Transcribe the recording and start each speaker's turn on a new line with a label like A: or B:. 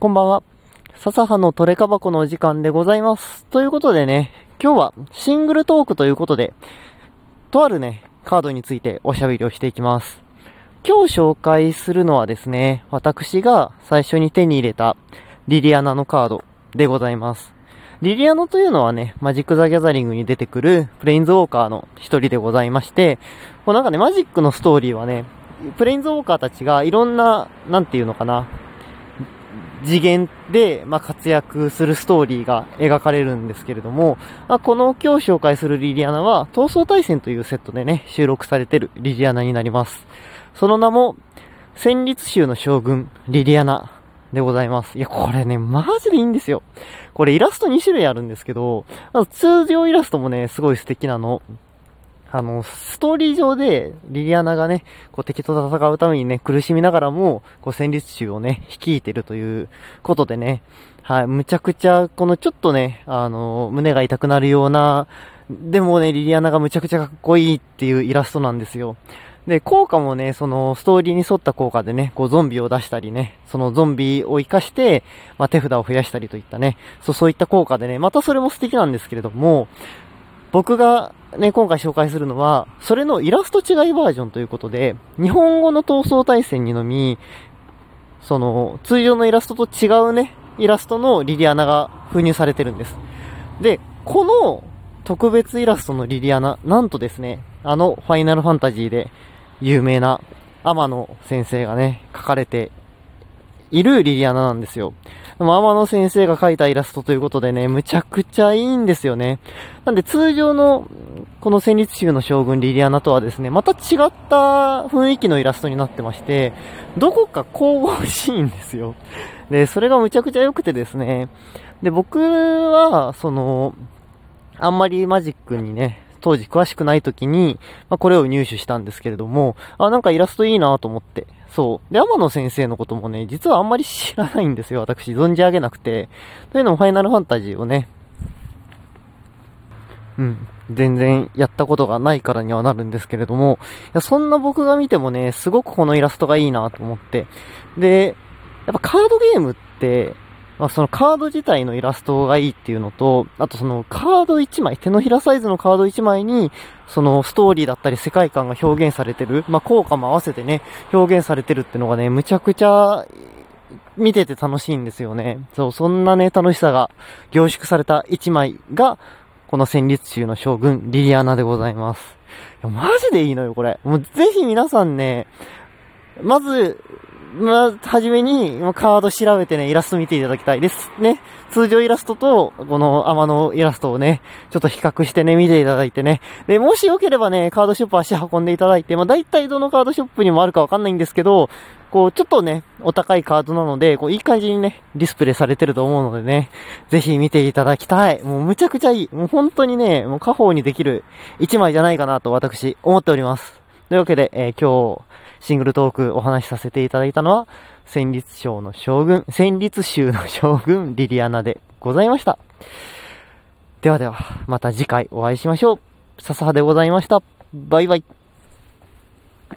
A: こんばんは。笹葉のトレカ箱のお時間でございます。ということでね、今日はシングルトークということで、とあるね、カードについておしゃべりをしていきます。今日紹介するのはですね、私が最初に手に入れたリリアナのカードでございます。リリアナというのはね、マジック・ザ・ギャザリングに出てくるプレインズ・ウォーカーの一人でございまして、こうなんかね、マジックのストーリーはね、プレインズ・ウォーカーたちがいろんな、なんていうのかな、次元で、まあ、活躍するストーリーが描かれるんですけれども、まあ、この今日紹介するリリアナは、闘争対戦というセットでね、収録されてるリリアナになります。その名も、戦慄宗の将軍、リリアナでございます。いや、これね、マジでいいんですよ。これイラスト2種類あるんですけど、通常イラストもね、すごい素敵なの。あの、ストーリー上で、リリアナがね、こう敵と戦うためにね、苦しみながらも、こう戦慄衆をね、率いてるということでね、はい、むちゃくちゃ、このちょっとね、あの、胸が痛くなるような、でもね、リリアナがむちゃくちゃかっこいいっていうイラストなんですよ。で、効果もね、そのストーリーに沿った効果でね、こうゾンビを出したりね、そのゾンビを活かして、まあ、手札を増やしたりといったね、そう、そういった効果でね、またそれも素敵なんですけれども、僕がね、今回紹介するのは、それのイラスト違いバージョンということで、日本語の闘争対戦にのみ、その、通常のイラストと違うね、イラストのリリアナが封入されてるんです。で、この特別イラストのリリアナ、なんとですね、あのファイナルファンタジーで有名な天野先生がね、書かれているリリアナなんですよ。でも天野先生が描いたイラストということでね、むちゃくちゃいいんですよね。なんで通常のこの戦慄宗の将軍リリアナとはですね、また違った雰囲気のイラストになってまして、どこか神々しいんですよ。で、それがむちゃくちゃ良くてですね、で、僕は、その、あんまりマジックにね、当時詳しくない時に、まあ、これを入手したんですけれども、あ、なんかイラストいいなと思って。そう。で、天野先生のこともね、実はあんまり知らないんですよ。私、存じ上げなくて。というのも、ファイナルファンタジーをね、うん。全然やったことがないからにはなるんですけれども、いやそんな僕が見てもね、すごくこのイラストがいいなと思って。で、やっぱカードゲームって、まあ、そのカード自体のイラストがいいっていうのと、あとそのカード1枚、手のひらサイズのカード1枚に、そのストーリーだったり世界観が表現されてる、まあ、効果も合わせてね、表現されてるってのがね、むちゃくちゃ見てて楽しいんですよね。そう、そんなね、楽しさが凝縮された1枚が、この戦慄宗の将軍、リリアナでございます。いや、マジでいいのよ、これ。もうぜひ皆さんね、まず、まあ、はじめに、カード調べてね、イラスト見ていただきたいです。ね。通常イラストと、この天のイラストをね、ちょっと比較してね、見ていただいてね。で、もしよければね、カードショップ足運んでいただいて、まあ、大体どのカードショップにもあるかわかんないんですけど、こう、ちょっとね、お高いカードなので、こう、いい感じにね、ディスプレイされてると思うのでね、ぜひ見ていただきたい。もうむちゃくちゃいい。もう本当にね、もう家宝にできる一枚じゃないかなと私、思っております。というわけで、えー、今日、シングルトークお話しさせていただいたのは、戦慄省の将軍、戦慄州の将軍、リリアナでございました。ではでは、また次回お会いしましょう。笹葉でございました。バイバイ。